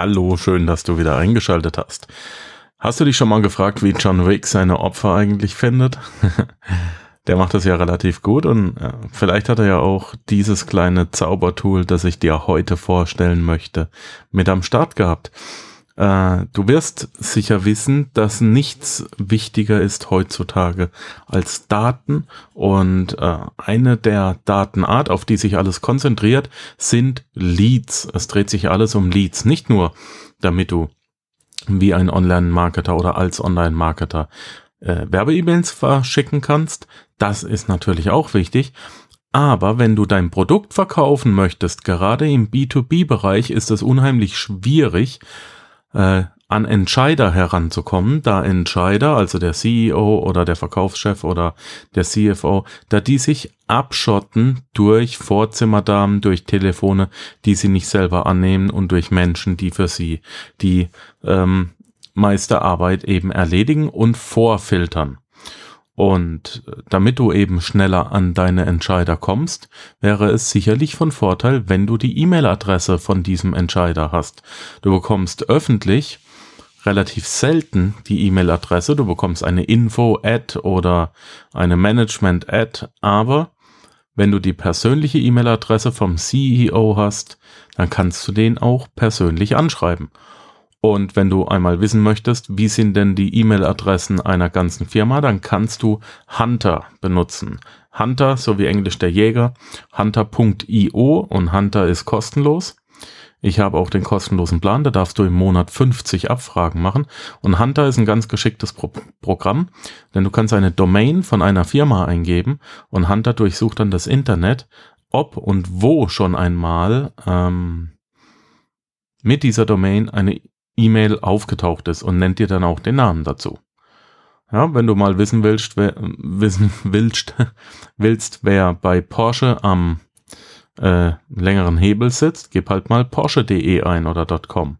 Hallo, schön, dass du wieder eingeschaltet hast. Hast du dich schon mal gefragt, wie John Wick seine Opfer eigentlich findet? Der macht das ja relativ gut und äh, vielleicht hat er ja auch dieses kleine Zaubertool, das ich dir heute vorstellen möchte, mit am Start gehabt. Äh, du wirst sicher wissen, dass nichts wichtiger ist heutzutage als Daten und äh, eine der Datenart, auf die sich alles konzentriert, sind Leads. Es dreht sich alles um Leads, nicht nur damit du wie ein Online-Marketer oder als Online-Marketer äh, Werbe-E-Mails verschicken kannst. Das ist natürlich auch wichtig. Aber wenn du dein Produkt verkaufen möchtest, gerade im B2B-Bereich ist es unheimlich schwierig, äh, an Entscheider heranzukommen, da Entscheider, also der CEO oder der Verkaufschef oder der CFO, da die sich abschotten durch Vorzimmerdamen, durch Telefone, die sie nicht selber annehmen und durch Menschen, die für sie die ähm, meiste Arbeit eben erledigen und vorfiltern. Und äh, damit du eben schneller an deine Entscheider kommst, wäre es sicherlich von Vorteil, wenn du die E-Mail-Adresse von diesem Entscheider hast. Du bekommst öffentlich relativ selten die E-Mail-Adresse. Du bekommst eine Info-Ad oder eine Management-Ad, aber wenn du die persönliche E-Mail-Adresse vom CEO hast, dann kannst du den auch persönlich anschreiben. Und wenn du einmal wissen möchtest, wie sind denn die E-Mail-Adressen einer ganzen Firma, dann kannst du Hunter benutzen. Hunter, so wie Englisch der Jäger, hunter.io und Hunter ist kostenlos. Ich habe auch den kostenlosen Plan, da darfst du im Monat 50 Abfragen machen. Und Hunter ist ein ganz geschicktes Pro Programm, denn du kannst eine Domain von einer Firma eingeben und Hunter durchsucht dann das Internet, ob und wo schon einmal ähm, mit dieser Domain eine E-Mail aufgetaucht ist und nennt dir dann auch den Namen dazu. Ja, wenn du mal wissen willst, wer, wissen willst, willst, wer bei Porsche am äh, längeren Hebel sitzt, gib halt mal Porsche.de ein oder .com.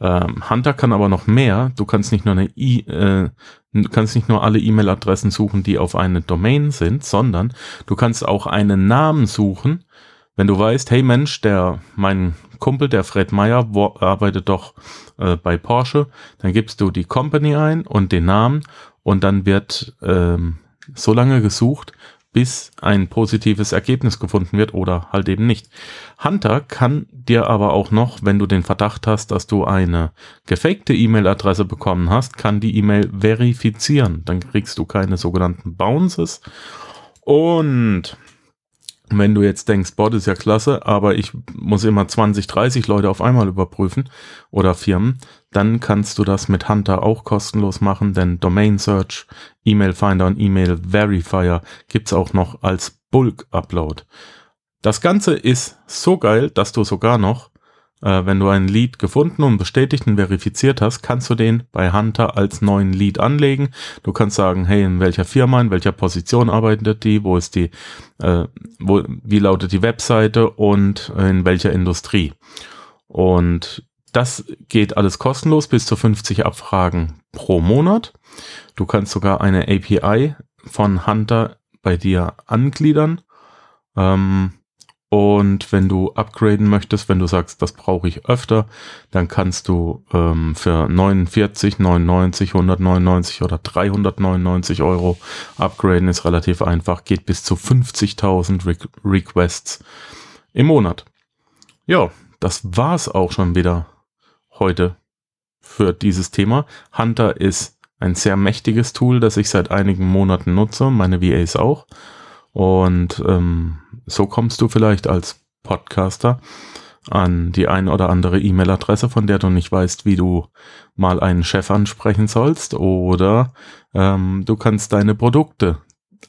Ähm, Hunter kann aber noch mehr. Du kannst nicht nur eine I, äh, kannst nicht nur alle E-Mail-Adressen suchen, die auf eine Domain sind, sondern du kannst auch einen Namen suchen. Wenn du weißt, hey Mensch, der mein Kumpel, der Fred Meyer, arbeitet doch äh, bei Porsche. Dann gibst du die Company ein und den Namen und dann wird ähm, so lange gesucht, bis ein positives Ergebnis gefunden wird oder halt eben nicht. Hunter kann dir aber auch noch, wenn du den Verdacht hast, dass du eine gefakte E-Mail-Adresse bekommen hast, kann die E-Mail verifizieren. Dann kriegst du keine sogenannten Bounces. Und wenn du jetzt denkst, boah, das ist ja klasse, aber ich muss immer 20, 30 Leute auf einmal überprüfen oder Firmen, dann kannst du das mit Hunter auch kostenlos machen, denn Domain Search, E-Mail Finder und E-Mail Verifier gibt's auch noch als Bulk Upload. Das Ganze ist so geil, dass du sogar noch äh, wenn du ein Lead gefunden und bestätigt und verifiziert hast, kannst du den bei Hunter als neuen Lead anlegen. Du kannst sagen, hey, in welcher Firma, in welcher Position arbeitet die, wo ist die, äh, wo, wie lautet die Webseite und in welcher Industrie. Und das geht alles kostenlos bis zu 50 Abfragen pro Monat. Du kannst sogar eine API von Hunter bei dir angliedern. Ähm, und wenn du upgraden möchtest, wenn du sagst, das brauche ich öfter, dann kannst du ähm, für 49, 99, 199 oder 399 Euro upgraden. Ist relativ einfach, geht bis zu 50.000 Re Requests im Monat. Ja, das war's auch schon wieder heute für dieses Thema. Hunter ist ein sehr mächtiges Tool, das ich seit einigen Monaten nutze, meine VAs auch. Und ähm, so kommst du vielleicht als Podcaster an die ein oder andere E-Mail-Adresse, von der du nicht weißt, wie du mal einen Chef ansprechen sollst, oder ähm, du kannst deine Produkte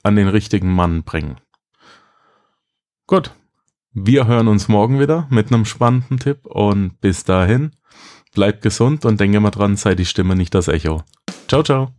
an den richtigen Mann bringen. Gut, wir hören uns morgen wieder mit einem spannenden Tipp und bis dahin, bleib gesund und denke mal dran, sei die Stimme nicht das Echo. Ciao, ciao.